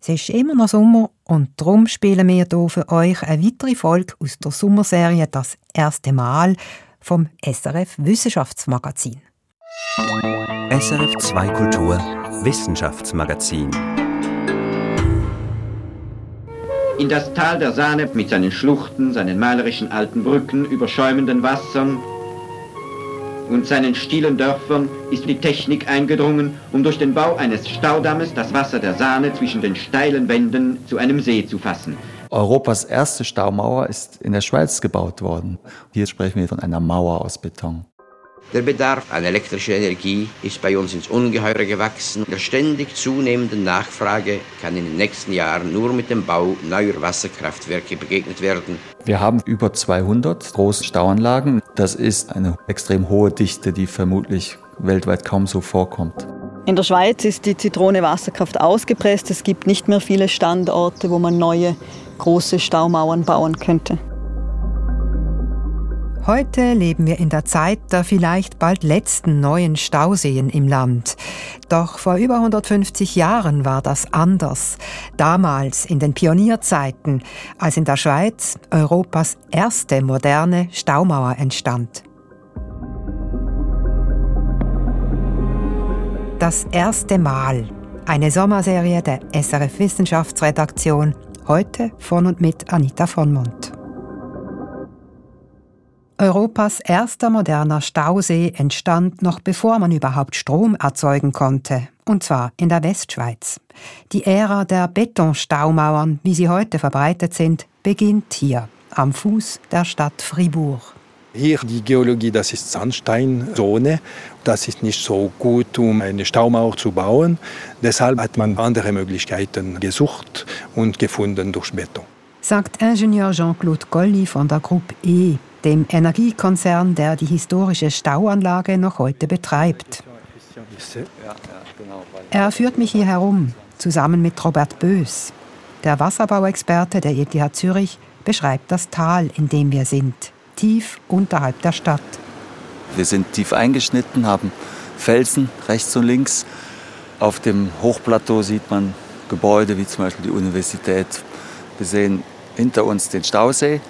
Es ist immer noch Sommer und darum spielen wir hier für euch eine weitere Folge aus der Sommerserie Das erste Mal vom SRF Wissenschaftsmagazin. SRF 2 Kultur Wissenschaftsmagazin. In das Tal der Sahne mit seinen Schluchten, seinen malerischen alten Brücken, überschäumenden Wassern, und seinen stilen Dörfern ist die Technik eingedrungen, um durch den Bau eines Staudammes das Wasser der Sahne zwischen den steilen Wänden zu einem See zu fassen. Europas erste Staumauer ist in der Schweiz gebaut worden. Hier sprechen wir von einer Mauer aus Beton. Der Bedarf an elektrischer Energie ist bei uns ins Ungeheure gewachsen. Der ständig zunehmenden Nachfrage kann in den nächsten Jahren nur mit dem Bau neuer Wasserkraftwerke begegnet werden. Wir haben über 200 große Stauanlagen. Das ist eine extrem hohe Dichte, die vermutlich weltweit kaum so vorkommt. In der Schweiz ist die Zitrone-Wasserkraft ausgepresst. Es gibt nicht mehr viele Standorte, wo man neue große Staumauern bauen könnte. Heute leben wir in der Zeit der vielleicht bald letzten neuen Stauseen im Land. Doch vor über 150 Jahren war das anders. Damals in den Pionierzeiten, als in der Schweiz Europas erste moderne Staumauer entstand. Das erste Mal. Eine Sommerserie der SRF Wissenschaftsredaktion. Heute von und mit Anita von Mont. Europas erster moderner Stausee entstand noch bevor man überhaupt Strom erzeugen konnte, und zwar in der Westschweiz. Die Ära der Betonstaumauern, wie sie heute verbreitet sind, beginnt hier, am Fuß der Stadt Fribourg. Hier die Geologie, das ist Sandsteinzone. Das ist nicht so gut, um eine Staumauer zu bauen. Deshalb hat man andere Möglichkeiten gesucht und gefunden durch Beton. Sagt Ingenieur Jean-Claude Golli von der Gruppe E dem Energiekonzern, der die historische Stauanlage noch heute betreibt. Er führt mich hier herum, zusammen mit Robert Bös. Der Wasserbauexperte der ETH Zürich beschreibt das Tal, in dem wir sind, tief unterhalb der Stadt. Wir sind tief eingeschnitten, haben Felsen rechts und links. Auf dem Hochplateau sieht man Gebäude wie zum Beispiel die Universität. Wir sehen hinter uns den Stausee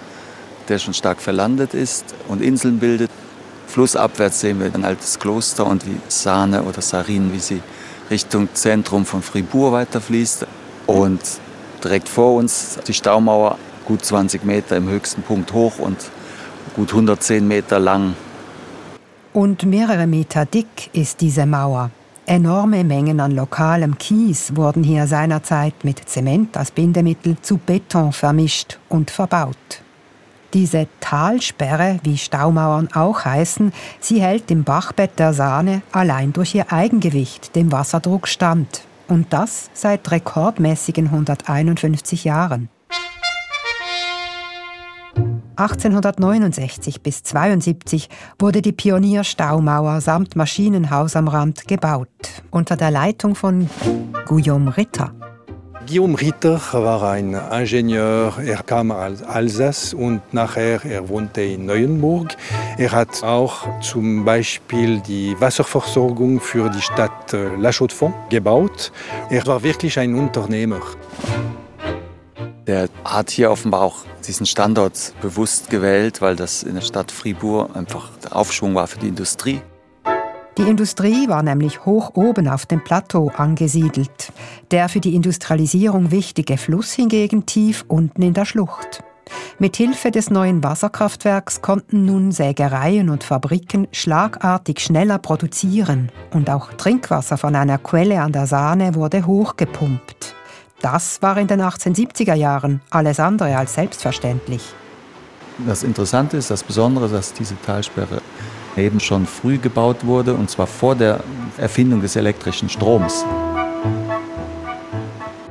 der schon stark verlandet ist und Inseln bildet. Flussabwärts sehen wir ein altes Kloster und die Sahne oder Sarin, wie sie Richtung Zentrum von Fribourg weiterfließt. Und direkt vor uns die Staumauer, gut 20 Meter im höchsten Punkt hoch und gut 110 Meter lang. Und mehrere Meter dick ist diese Mauer. Enorme Mengen an lokalem Kies wurden hier seinerzeit mit Zement als Bindemittel zu Beton vermischt und verbaut. Diese Talsperre, wie Staumauern auch heißen, sie hält im Bachbett der Sahne allein durch ihr Eigengewicht dem Wasserdruck stand. Und das seit rekordmäßigen 151 Jahren. 1869 bis 72 wurde die Pionierstaumauer samt Maschinenhaus am Rand gebaut, unter der Leitung von Guillaume Ritter. Guillaume Ritter war ein Ingenieur. Er kam aus Alsace und nachher er wohnte in Neuenburg. Er hat auch zum Beispiel die Wasserversorgung für die Stadt äh, La Chaux-de-Fonds gebaut. Er war wirklich ein Unternehmer. Der hat hier offenbar auch diesen Standort bewusst gewählt, weil das in der Stadt Fribourg einfach der Aufschwung war für die Industrie. Die Industrie war nämlich hoch oben auf dem Plateau angesiedelt, der für die Industrialisierung wichtige Fluss hingegen tief unten in der Schlucht. Mit Hilfe des neuen Wasserkraftwerks konnten nun Sägereien und Fabriken schlagartig schneller produzieren und auch Trinkwasser von einer Quelle an der Sahne wurde hochgepumpt. Das war in den 1870er Jahren alles andere als selbstverständlich. Das Interessante ist, das Besondere, dass diese Talsperre eben schon früh gebaut wurde, und zwar vor der Erfindung des elektrischen Stroms.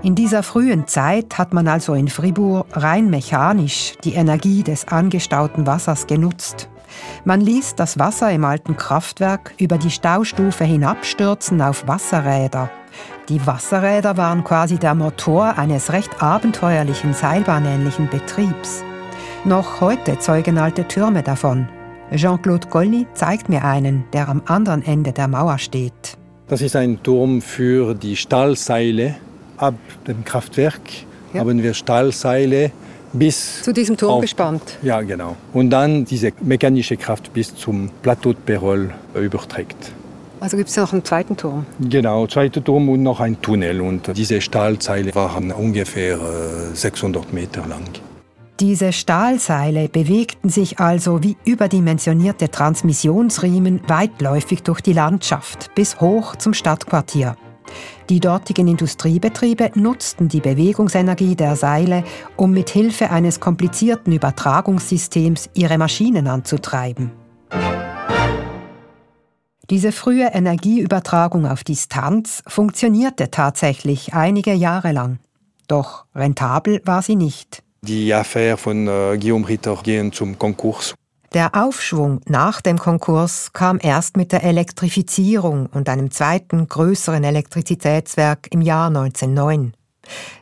In dieser frühen Zeit hat man also in Fribourg rein mechanisch die Energie des angestauten Wassers genutzt. Man ließ das Wasser im alten Kraftwerk über die Staustufe hinabstürzen auf Wasserräder. Die Wasserräder waren quasi der Motor eines recht abenteuerlichen seilbahnähnlichen Betriebs. Noch heute zeugen alte Türme davon. Jean-Claude Colli zeigt mir einen, der am anderen Ende der Mauer steht. Das ist ein Turm für die Stahlseile, ab dem Kraftwerk ja. haben wir Stahlseile bis zu diesem Turm auf, gespannt. Ja, genau. Und dann diese mechanische Kraft bis zum Plateau de Perol überträgt. Also gibt es noch einen zweiten Turm? Genau, zweiter Turm und noch ein Tunnel. Und diese Stahlseile waren ungefähr 600 äh, Meter lang. Diese Stahlseile bewegten sich also wie überdimensionierte Transmissionsriemen weitläufig durch die Landschaft bis hoch zum Stadtquartier. Die dortigen Industriebetriebe nutzten die Bewegungsenergie der Seile, um mit Hilfe eines komplizierten Übertragungssystems ihre Maschinen anzutreiben. Diese frühe Energieübertragung auf Distanz funktionierte tatsächlich einige Jahre lang. Doch rentabel war sie nicht. Die Affäre von äh, Guillaume Ritter gehen zum Konkurs. Der Aufschwung nach dem Konkurs kam erst mit der Elektrifizierung und einem zweiten größeren Elektrizitätswerk im Jahr 1909.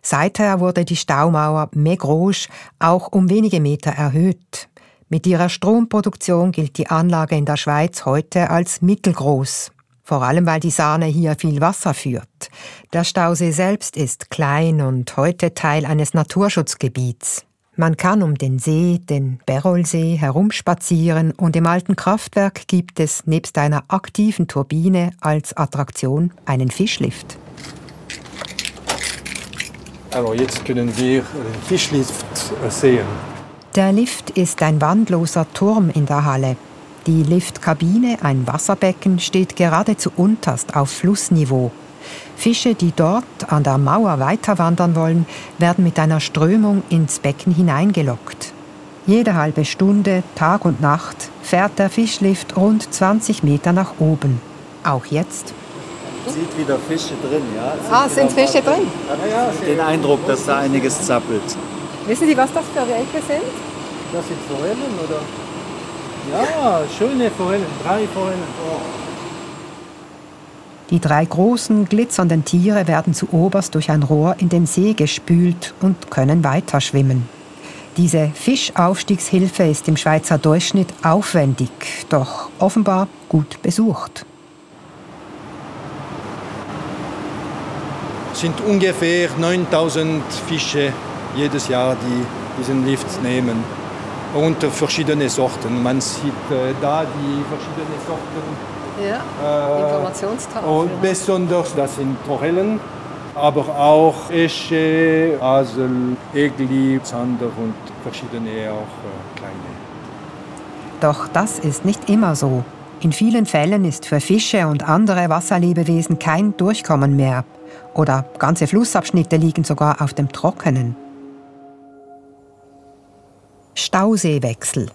Seither wurde die Staumauer Megrouge auch um wenige Meter erhöht. Mit ihrer Stromproduktion gilt die Anlage in der Schweiz heute als mittelgroß. Vor allem, weil die Sahne hier viel Wasser führt. Der Stausee selbst ist klein und heute Teil eines Naturschutzgebiets. Man kann um den See, den Berolsee, herumspazieren und im alten Kraftwerk gibt es nebst einer aktiven Turbine als Attraktion einen Fischlift. Also jetzt können wir den Fischlift sehen. Der Lift ist ein wandloser Turm in der Halle. Die Liftkabine, ein Wasserbecken, steht geradezu unterst auf Flussniveau. Fische, die dort an der Mauer weiter wandern wollen, werden mit einer Strömung ins Becken hineingelockt. Jede halbe Stunde, Tag und Nacht, fährt der Fischlift rund 20 Meter nach oben. Auch jetzt. Man sieht wieder Fische drin, ja. ah, sind Fische drin? Ja, ja, den Eindruck, dass da einiges zappelt. Wissen Sie, was das für welche sind? Das sind Forellen, oder? Ja, schöne Forellen, drei Forellen. Oh. Die drei großen, glitzernden Tiere werden zu oberst durch ein Rohr in den See gespült und können weiter schwimmen. Diese Fischaufstiegshilfe ist im Schweizer Durchschnitt aufwendig, doch offenbar gut besucht. Es sind ungefähr 9000 Fische jedes Jahr, die diesen Lift nehmen. Und verschiedene Sorten. Man sieht äh, da die verschiedenen Sorten ja, äh, Informationstafel. Und besonders, das sind Forellen, aber auch Esche, Asel, Egli, Zander und verschiedene auch äh, kleine. Doch das ist nicht immer so. In vielen Fällen ist für Fische und andere Wasserlebewesen kein Durchkommen mehr. Oder ganze Flussabschnitte liegen sogar auf dem Trockenen. Stauseewechsel.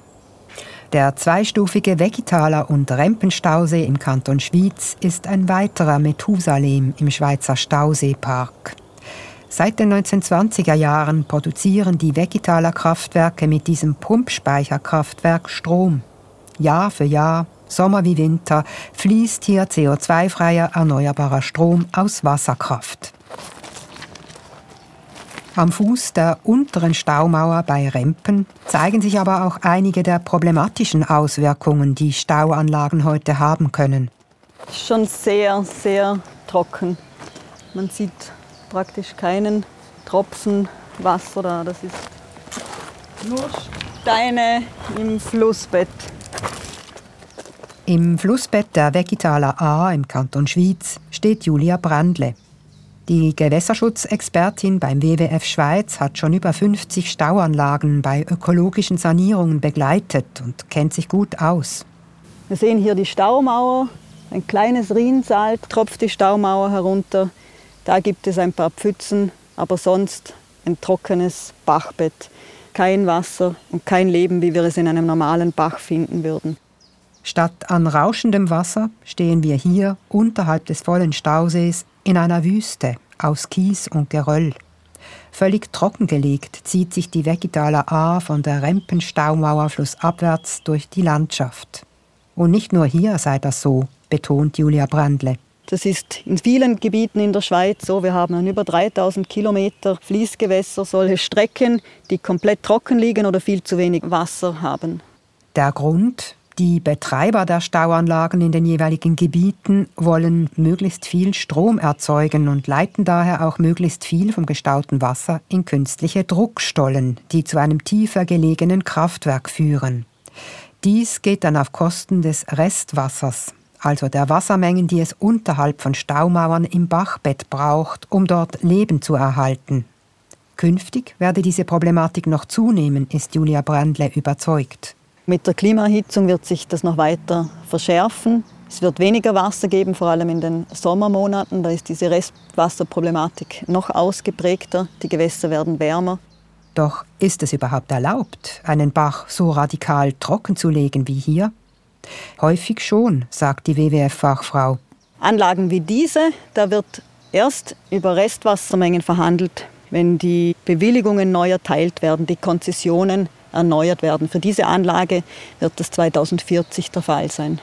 Der zweistufige Vegetaler- und Rempenstausee im Kanton Schwyz ist ein weiterer Methusalem im Schweizer Stauseepark. Seit den 1920er Jahren produzieren die Vegetaler Kraftwerke mit diesem Pumpspeicherkraftwerk Strom. Jahr für Jahr, Sommer wie Winter, fließt hier CO2-freier erneuerbarer Strom aus Wasserkraft. Am Fuß der unteren Staumauer bei Rempen zeigen sich aber auch einige der problematischen Auswirkungen, die Stauanlagen heute haben können. Schon sehr, sehr trocken. Man sieht praktisch keinen Tropfen Wasser da. Das ist nur Steine im Flussbett. Im Flussbett der Vegetaler A im Kanton Schwyz steht Julia Brandle. Die Gewässerschutzexpertin beim WWF Schweiz hat schon über 50 Stauanlagen bei ökologischen Sanierungen begleitet und kennt sich gut aus. Wir sehen hier die Staumauer. Ein kleines Riensalp tropft die Staumauer herunter. Da gibt es ein paar Pfützen, aber sonst ein trockenes Bachbett. Kein Wasser und kein Leben, wie wir es in einem normalen Bach finden würden. Statt an rauschendem Wasser stehen wir hier unterhalb des vollen Stausees in einer Wüste aus Kies und Geröll. Völlig trockengelegt zieht sich die Vegetaler A von der Rempenstaumauer flussabwärts durch die Landschaft. Und nicht nur hier sei das so, betont Julia Brandle. Das ist in vielen Gebieten in der Schweiz so. Wir haben über 3000 Kilometer Fließgewässer, solche Strecken, die komplett trocken liegen oder viel zu wenig Wasser haben. Der Grund? Die Betreiber der Stauanlagen in den jeweiligen Gebieten wollen möglichst viel Strom erzeugen und leiten daher auch möglichst viel vom gestauten Wasser in künstliche Druckstollen, die zu einem tiefer gelegenen Kraftwerk führen. Dies geht dann auf Kosten des Restwassers, also der Wassermengen, die es unterhalb von Staumauern im Bachbett braucht, um dort Leben zu erhalten. Künftig werde diese Problematik noch zunehmen, ist Julia Brandle überzeugt. Mit der Klimaerhitzung wird sich das noch weiter verschärfen. Es wird weniger Wasser geben, vor allem in den Sommermonaten. Da ist diese Restwasserproblematik noch ausgeprägter. Die Gewässer werden wärmer. Doch ist es überhaupt erlaubt, einen Bach so radikal trocken zu legen wie hier? Häufig schon, sagt die WWF-Fachfrau. Anlagen wie diese, da wird erst über Restwassermengen verhandelt, wenn die Bewilligungen neu erteilt werden, die Konzessionen erneuert werden. Für diese Anlage wird das 2040 der Fall sein.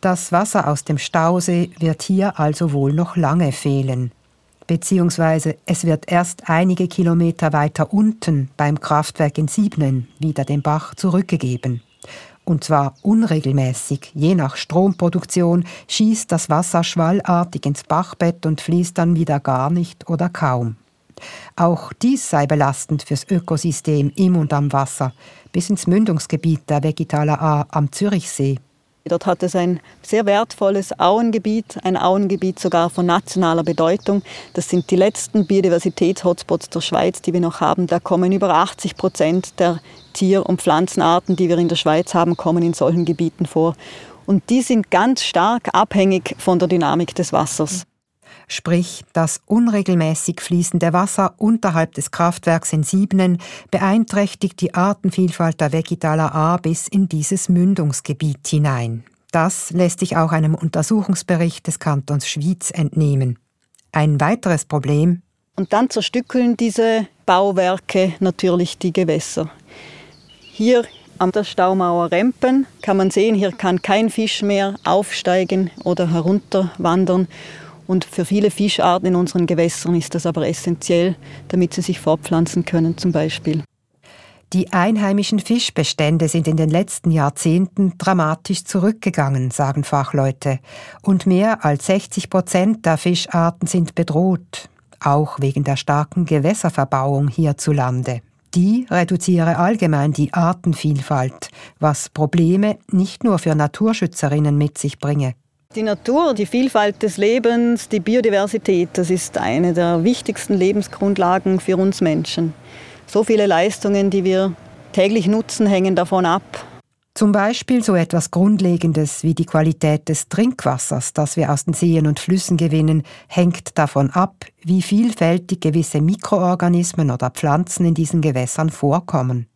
Das Wasser aus dem Stausee wird hier also wohl noch lange fehlen. Beziehungsweise es wird erst einige Kilometer weiter unten beim Kraftwerk in Siebnen wieder den Bach zurückgegeben. Und zwar unregelmäßig, je nach Stromproduktion schießt das Wasser schwallartig ins Bachbett und fließt dann wieder gar nicht oder kaum. Auch dies sei belastend fürs Ökosystem im und am Wasser, bis ins Mündungsgebiet der Vegetaler A am Zürichsee. Dort hat es ein sehr wertvolles Auengebiet, ein Auengebiet sogar von nationaler Bedeutung. Das sind die letzten Biodiversitäts-Hotspots der Schweiz, die wir noch haben. Da kommen über 80 Prozent der Tier- und Pflanzenarten, die wir in der Schweiz haben, kommen in solchen Gebieten vor. Und die sind ganz stark abhängig von der Dynamik des Wassers sprich das unregelmäßig fließende Wasser unterhalb des Kraftwerks in Siebnen, beeinträchtigt die Artenvielfalt der Vegetaler A bis in dieses Mündungsgebiet hinein. Das lässt sich auch einem Untersuchungsbericht des Kantons Schwyz entnehmen. Ein weiteres Problem. Und dann zerstückeln diese Bauwerke natürlich die Gewässer. Hier an der Staumauer Rempen kann man sehen, hier kann kein Fisch mehr aufsteigen oder herunterwandern. Und für viele Fischarten in unseren Gewässern ist das aber essentiell, damit sie sich fortpflanzen können zum Beispiel. Die einheimischen Fischbestände sind in den letzten Jahrzehnten dramatisch zurückgegangen, sagen Fachleute. Und mehr als 60 Prozent der Fischarten sind bedroht, auch wegen der starken Gewässerverbauung hierzulande. Die reduziere allgemein die Artenvielfalt, was Probleme nicht nur für Naturschützerinnen mit sich bringe. Die Natur, die Vielfalt des Lebens, die Biodiversität, das ist eine der wichtigsten Lebensgrundlagen für uns Menschen. So viele Leistungen, die wir täglich nutzen, hängen davon ab. Zum Beispiel so etwas Grundlegendes wie die Qualität des Trinkwassers, das wir aus den Seen und Flüssen gewinnen, hängt davon ab, wie vielfältig gewisse Mikroorganismen oder Pflanzen in diesen Gewässern vorkommen.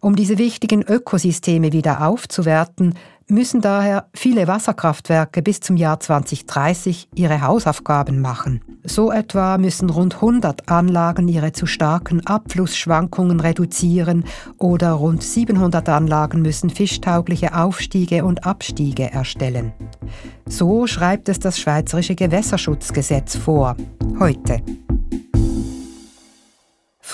Um diese wichtigen Ökosysteme wieder aufzuwerten, müssen daher viele Wasserkraftwerke bis zum Jahr 2030 ihre Hausaufgaben machen. So etwa müssen rund 100 Anlagen ihre zu starken Abflussschwankungen reduzieren oder rund 700 Anlagen müssen fischtaugliche Aufstiege und Abstiege erstellen. So schreibt es das Schweizerische Gewässerschutzgesetz vor, heute.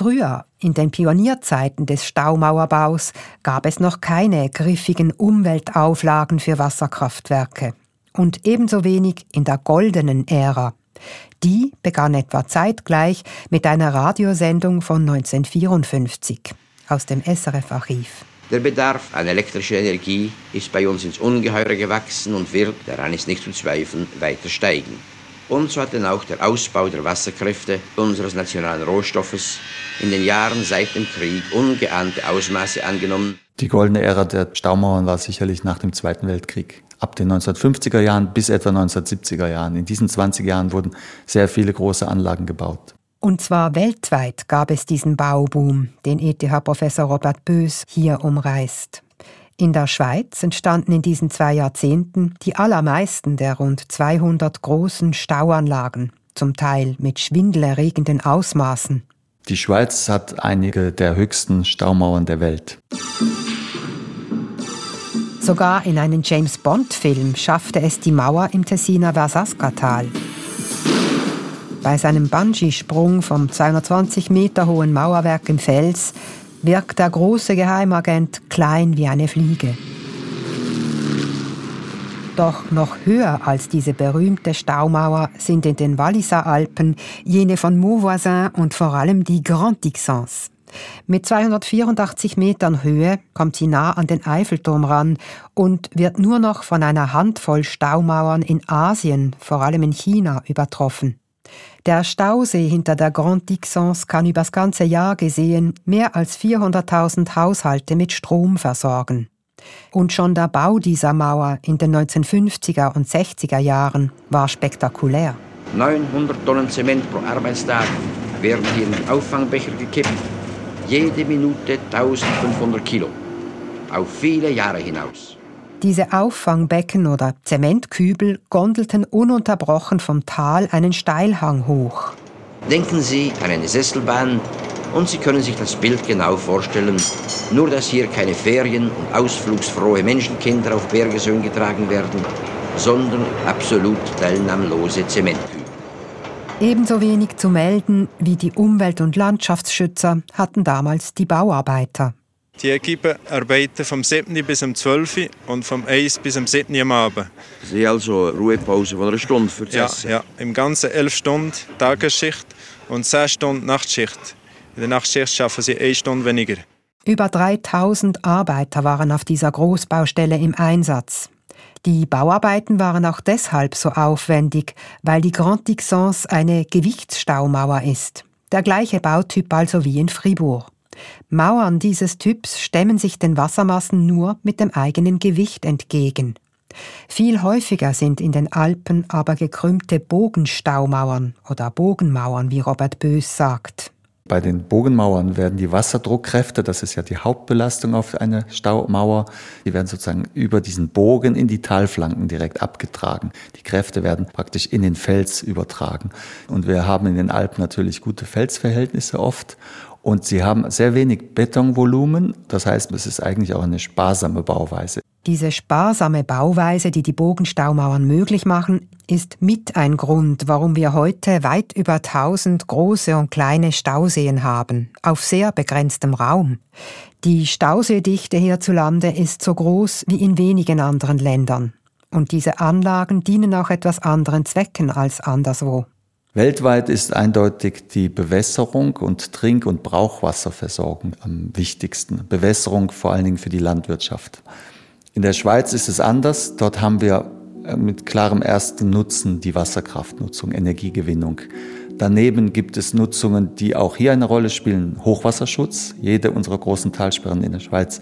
Früher, in den Pionierzeiten des Staumauerbaus, gab es noch keine griffigen Umweltauflagen für Wasserkraftwerke. Und ebenso wenig in der goldenen Ära. Die begann etwa zeitgleich mit einer Radiosendung von 1954 aus dem SRF-Archiv. Der Bedarf an elektrischer Energie ist bei uns ins Ungeheure gewachsen und wird, daran ist nicht zu zweifeln, weiter steigen. Und so hat dann auch der Ausbau der Wasserkräfte unseres nationalen Rohstoffes in den Jahren seit dem Krieg ungeahnte Ausmaße angenommen. Die goldene Ära der Staumauern war sicherlich nach dem Zweiten Weltkrieg. Ab den 1950er Jahren bis etwa 1970er Jahren. In diesen 20 Jahren wurden sehr viele große Anlagen gebaut. Und zwar weltweit gab es diesen Bauboom, den ETH-Professor Robert Bös hier umreißt. In der Schweiz entstanden in diesen zwei Jahrzehnten die allermeisten der rund 200 großen Stauanlagen, zum Teil mit schwindelerregenden Ausmaßen. Die Schweiz hat einige der höchsten Staumauern der Welt. Sogar in einen James Bond-Film schaffte es die Mauer im Tessiner Versaska-Tal. Bei seinem Bungee-Sprung vom 220 Meter hohen Mauerwerk im Fels wirkt der große Geheimagent klein wie eine Fliege. Doch noch höher als diese berühmte Staumauer sind in den Walliser Alpen jene von Mauvoisin und vor allem die Grand Dixence. Mit 284 Metern Höhe kommt sie nah an den Eiffelturm ran und wird nur noch von einer Handvoll Staumauern in Asien, vor allem in China, übertroffen. Der Stausee hinter der Grand Dixence kann übers ganze Jahr gesehen mehr als 400.000 Haushalte mit Strom versorgen. Und schon der Bau dieser Mauer in den 1950er und 60er Jahren war spektakulär. 900 Tonnen Zement pro Arbeitstag werden hier in den Auffangbecher gekippt jede Minute 1500 Kilo. Auf viele Jahre hinaus. Diese Auffangbecken oder Zementkübel gondelten ununterbrochen vom Tal einen Steilhang hoch. Denken Sie an eine Sesselbahn und Sie können sich das Bild genau vorstellen, nur dass hier keine Ferien- und ausflugsfrohe Menschenkinder auf Bergesöhn getragen werden, sondern absolut teilnahmlose Zementkübel. Ebenso wenig zu melden wie die Umwelt- und Landschaftsschützer hatten damals die Bauarbeiter. Die Equipe arbeiten vom 7. bis zum 12. und vom 1 bis zum 7. am Abend. Sie haben also eine Ruhepause von einer Stunde für das ja, Essen? Ja, im Ganzen 11 Stunden Tagesschicht und 6 Stunden Nachtschicht. In der Nachtschicht schaffen sie eine Stunde weniger. Über 3000 Arbeiter waren auf dieser Großbaustelle im Einsatz. Die Bauarbeiten waren auch deshalb so aufwendig, weil die Grand Dixence eine Gewichtsstaumauer ist. Der gleiche Bautyp also wie in Fribourg. Mauern dieses Typs stemmen sich den Wassermassen nur mit dem eigenen Gewicht entgegen. Viel häufiger sind in den Alpen aber gekrümmte Bogenstaumauern oder Bogenmauern, wie Robert Bös sagt. Bei den Bogenmauern werden die Wasserdruckkräfte, das ist ja die Hauptbelastung auf eine Staumauer, die werden sozusagen über diesen Bogen in die Talflanken direkt abgetragen. Die Kräfte werden praktisch in den Fels übertragen. Und wir haben in den Alpen natürlich gute Felsverhältnisse oft. Und sie haben sehr wenig Betonvolumen. Das heißt, es ist eigentlich auch eine sparsame Bauweise. Diese sparsame Bauweise, die die Bogenstaumauern möglich machen, ist mit ein Grund, warum wir heute weit über 1000 große und kleine Stauseen haben, auf sehr begrenztem Raum. Die Stauseedichte hierzulande ist so groß wie in wenigen anderen Ländern. Und diese Anlagen dienen auch etwas anderen Zwecken als anderswo. Weltweit ist eindeutig die Bewässerung und Trink- und Brauchwasserversorgung am wichtigsten. Bewässerung vor allen Dingen für die Landwirtschaft. In der Schweiz ist es anders. Dort haben wir äh, mit klarem ersten Nutzen die Wasserkraftnutzung, Energiegewinnung. Daneben gibt es Nutzungen, die auch hier eine Rolle spielen. Hochwasserschutz. Jede unserer großen Talsperren in der Schweiz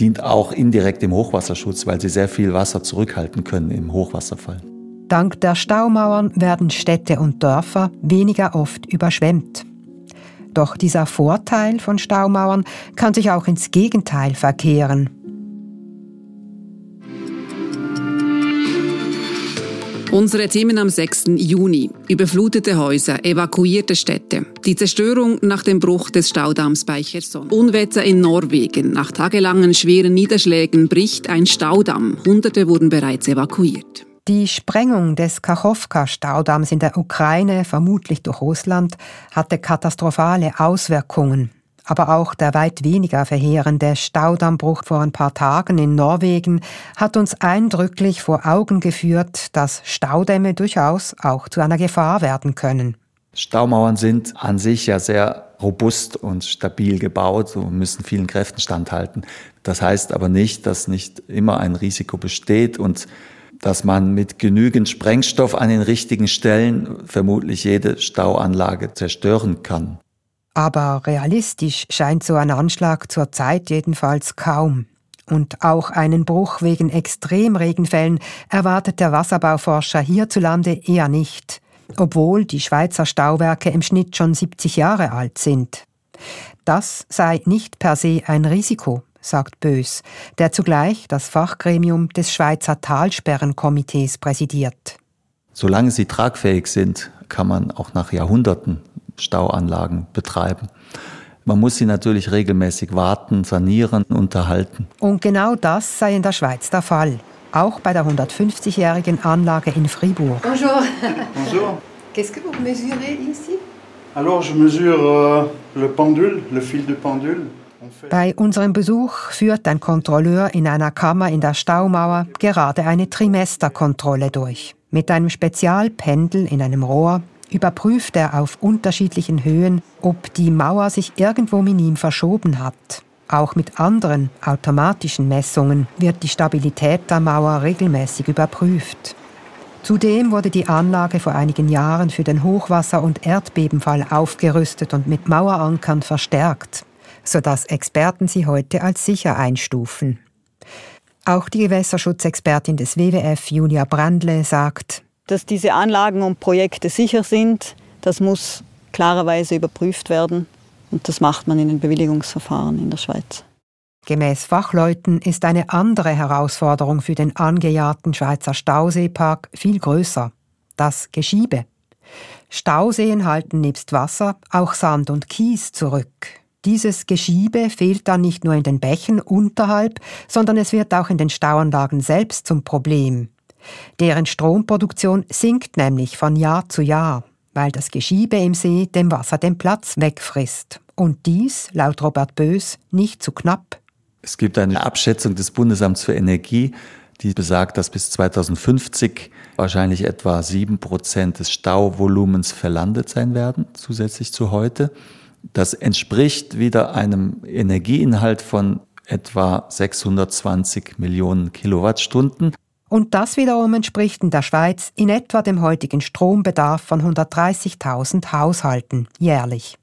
dient auch indirekt dem Hochwasserschutz, weil sie sehr viel Wasser zurückhalten können im Hochwasserfall. Dank der Staumauern werden Städte und Dörfer weniger oft überschwemmt. Doch dieser Vorteil von Staumauern kann sich auch ins Gegenteil verkehren. Unsere Themen am 6. Juni. Überflutete Häuser, evakuierte Städte. Die Zerstörung nach dem Bruch des Staudamms bei Cherson. Unwetter in Norwegen. Nach tagelangen schweren Niederschlägen bricht ein Staudamm. Hunderte wurden bereits evakuiert. Die Sprengung des Kachowka-Staudamms in der Ukraine, vermutlich durch Russland, hatte katastrophale Auswirkungen aber auch der weit weniger verheerende Staudammbruch vor ein paar Tagen in Norwegen hat uns eindrücklich vor Augen geführt, dass Staudämme durchaus auch zu einer Gefahr werden können. Staumauern sind an sich ja sehr robust und stabil gebaut und müssen vielen Kräften standhalten. Das heißt aber nicht, dass nicht immer ein Risiko besteht und dass man mit genügend Sprengstoff an den richtigen Stellen vermutlich jede Stauanlage zerstören kann. Aber realistisch scheint so ein Anschlag zur Zeit jedenfalls kaum. Und auch einen Bruch wegen Extremregenfällen erwartet der Wasserbauforscher hierzulande eher nicht, obwohl die Schweizer Stauwerke im Schnitt schon 70 Jahre alt sind. Das sei nicht per se ein Risiko, sagt Bös, der zugleich das Fachgremium des Schweizer Talsperrenkomitees präsidiert. Solange sie tragfähig sind, kann man auch nach Jahrhunderten Stauanlagen betreiben. Man muss sie natürlich regelmäßig warten, sanieren, unterhalten. Und genau das sei in der Schweiz der Fall. Auch bei der 150-jährigen Anlage in Fribourg. Bonjour. Bonjour. Qu'est-ce que vous mesurez ici Alors, je mesure euh, le pendule, le fil de pendule. Bei unserem Besuch führt ein Kontrolleur in einer Kammer in der Staumauer gerade eine Trimesterkontrolle durch. Mit einem Spezialpendel in einem Rohr überprüft er auf unterschiedlichen Höhen, ob die Mauer sich irgendwo minim verschoben hat. Auch mit anderen automatischen Messungen wird die Stabilität der Mauer regelmäßig überprüft. Zudem wurde die Anlage vor einigen Jahren für den Hochwasser- und Erdbebenfall aufgerüstet und mit Mauerankern verstärkt, sodass Experten sie heute als sicher einstufen. Auch die Gewässerschutzexpertin des WWF, Julia Brandle, sagt, dass diese Anlagen und Projekte sicher sind, das muss klarerweise überprüft werden. Und das macht man in den Bewilligungsverfahren in der Schweiz. Gemäß Fachleuten ist eine andere Herausforderung für den angejahrten Schweizer Stauseepark viel größer. Das Geschiebe. Stauseen halten nebst Wasser auch Sand und Kies zurück. Dieses Geschiebe fehlt dann nicht nur in den Bächen unterhalb, sondern es wird auch in den Stauanlagen selbst zum Problem. Deren Stromproduktion sinkt nämlich von Jahr zu Jahr, weil das Geschiebe im See dem Wasser den Platz wegfrisst. Und dies, laut Robert Bös, nicht zu knapp. Es gibt eine Abschätzung des Bundesamts für Energie, die besagt, dass bis 2050 wahrscheinlich etwa sieben Prozent des Stauvolumens verlandet sein werden, zusätzlich zu heute. Das entspricht wieder einem Energieinhalt von etwa 620 Millionen Kilowattstunden. Und das wiederum entspricht in der Schweiz in etwa dem heutigen Strombedarf von 130.000 Haushalten jährlich.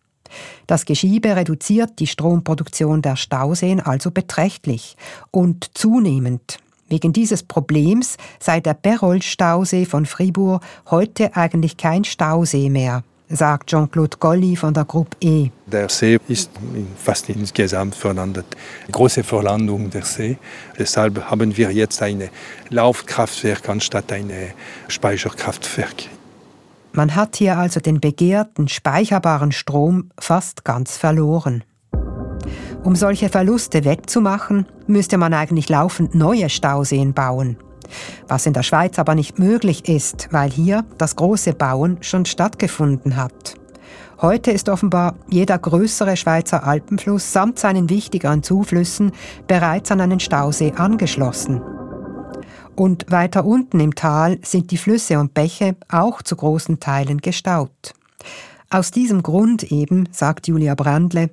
Das Geschiebe reduziert die Stromproduktion der Stauseen also beträchtlich und zunehmend. Wegen dieses Problems sei der Perol-Stausee von Fribourg heute eigentlich kein Stausee mehr, sagt Jean-Claude Golli von der Gruppe E. Der See ist fast insgesamt verlandet. Große Verlandung der See. Deshalb haben wir jetzt ein Laufkraftwerk anstatt ein Speicherkraftwerk. Man hat hier also den begehrten, speicherbaren Strom fast ganz verloren. Um solche Verluste wettzumachen, müsste man eigentlich laufend neue Stauseen bauen. Was in der Schweiz aber nicht möglich ist, weil hier das große Bauen schon stattgefunden hat. Heute ist offenbar jeder größere Schweizer Alpenfluss samt seinen wichtigeren Zuflüssen bereits an einen Stausee angeschlossen. Und weiter unten im Tal sind die Flüsse und Bäche auch zu großen Teilen gestaut. Aus diesem Grund eben, sagt Julia Brandle,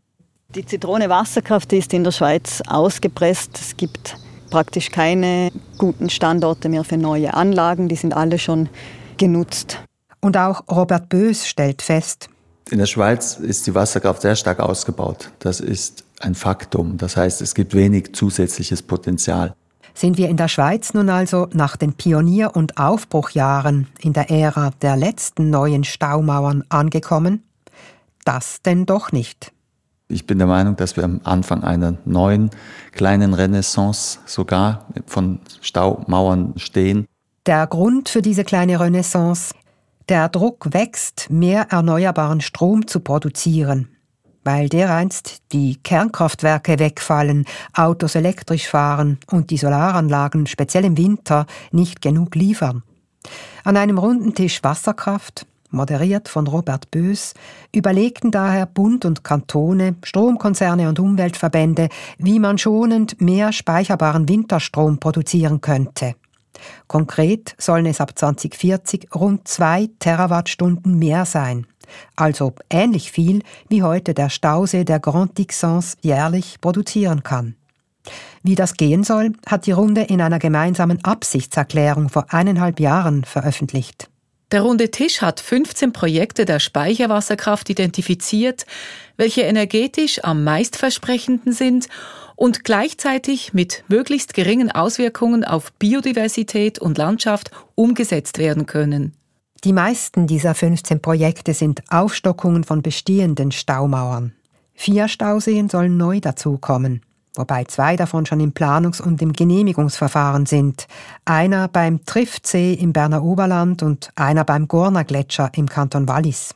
die Zitrone-Wasserkraft ist in der Schweiz ausgepresst. Es gibt praktisch keine guten Standorte mehr für neue Anlagen, die sind alle schon genutzt. Und auch Robert Bös stellt fest, in der Schweiz ist die Wasserkraft sehr stark ausgebaut. Das ist ein Faktum. Das heißt, es gibt wenig zusätzliches Potenzial. Sind wir in der Schweiz nun also nach den Pionier- und Aufbruchjahren in der Ära der letzten neuen Staumauern angekommen? Das denn doch nicht. Ich bin der Meinung, dass wir am Anfang einer neuen kleinen Renaissance sogar von Staumauern stehen. Der Grund für diese kleine Renaissance? Der Druck wächst, mehr erneuerbaren Strom zu produzieren weil dereinst die Kernkraftwerke wegfallen, Autos elektrisch fahren und die Solaranlagen speziell im Winter nicht genug liefern. An einem runden Tisch Wasserkraft, moderiert von Robert Bös, überlegten daher Bund und Kantone, Stromkonzerne und Umweltverbände, wie man schonend mehr speicherbaren Winterstrom produzieren könnte. Konkret sollen es ab 2040 rund zwei Terawattstunden mehr sein also ähnlich viel wie heute der Stausee der Grand Dixence jährlich produzieren kann. Wie das gehen soll, hat die Runde in einer gemeinsamen Absichtserklärung vor eineinhalb Jahren veröffentlicht. Der runde Tisch hat 15 Projekte der Speicherwasserkraft identifiziert, welche energetisch am meistversprechenden sind und gleichzeitig mit möglichst geringen Auswirkungen auf Biodiversität und Landschaft umgesetzt werden können. Die meisten dieser 15 Projekte sind Aufstockungen von bestehenden Staumauern. Vier Stauseen sollen neu dazukommen, wobei zwei davon schon im Planungs- und im Genehmigungsverfahren sind. Einer beim Triftsee im Berner Oberland und einer beim Gorner Gletscher im Kanton Wallis.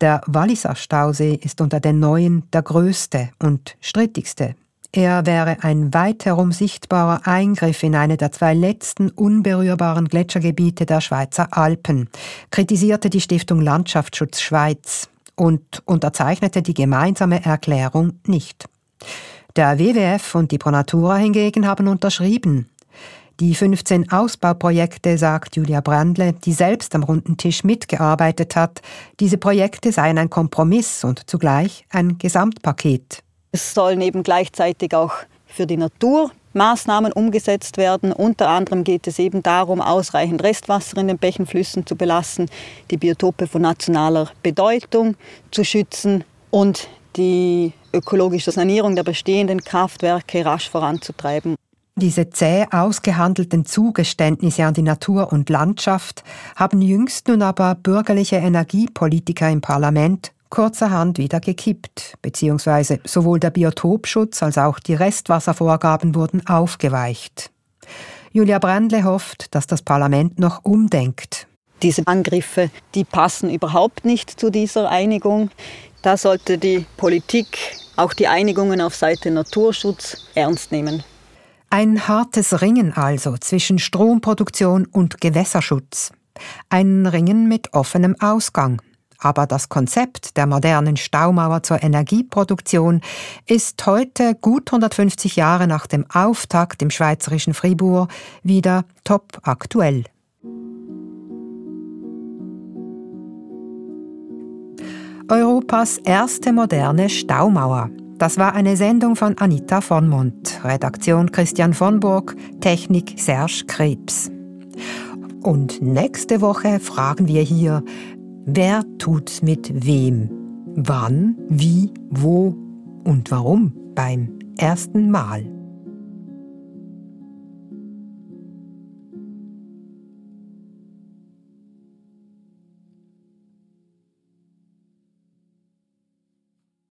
Der Walliser Stausee ist unter den neuen der größte und strittigste er wäre ein weit herum sichtbarer Eingriff in eine der zwei letzten unberührbaren Gletschergebiete der Schweizer Alpen, kritisierte die Stiftung Landschaftsschutz Schweiz und unterzeichnete die gemeinsame Erklärung nicht. Der WWF und die Pronatura hingegen haben unterschrieben. Die 15 Ausbauprojekte, sagt Julia Brandle, die selbst am runden Tisch mitgearbeitet hat, diese Projekte seien ein Kompromiss und zugleich ein Gesamtpaket. Es sollen eben gleichzeitig auch für die Natur Maßnahmen umgesetzt werden. Unter anderem geht es eben darum, ausreichend Restwasser in den Bächen, Flüssen zu belassen, die Biotope von nationaler Bedeutung zu schützen und die ökologische Sanierung der bestehenden Kraftwerke rasch voranzutreiben. Diese zäh ausgehandelten Zugeständnisse an die Natur und Landschaft haben jüngst nun aber bürgerliche Energiepolitiker im Parlament kurzerhand wieder gekippt, beziehungsweise sowohl der Biotopschutz als auch die Restwasservorgaben wurden aufgeweicht. Julia Brandle hofft, dass das Parlament noch umdenkt. Diese Angriffe, die passen überhaupt nicht zu dieser Einigung. Da sollte die Politik auch die Einigungen auf Seite Naturschutz ernst nehmen. Ein hartes Ringen also zwischen Stromproduktion und Gewässerschutz. Ein Ringen mit offenem Ausgang. Aber das Konzept der modernen Staumauer zur Energieproduktion ist heute, gut 150 Jahre nach dem Auftakt im schweizerischen Fribourg, wieder top aktuell. Europas erste moderne Staumauer. Das war eine Sendung von Anita von Mont, Redaktion Christian von Burg, Technik Serge Krebs. Und nächste Woche fragen wir hier, wer tut's mit wem? Wann, wie, wo und warum beim ersten Mal?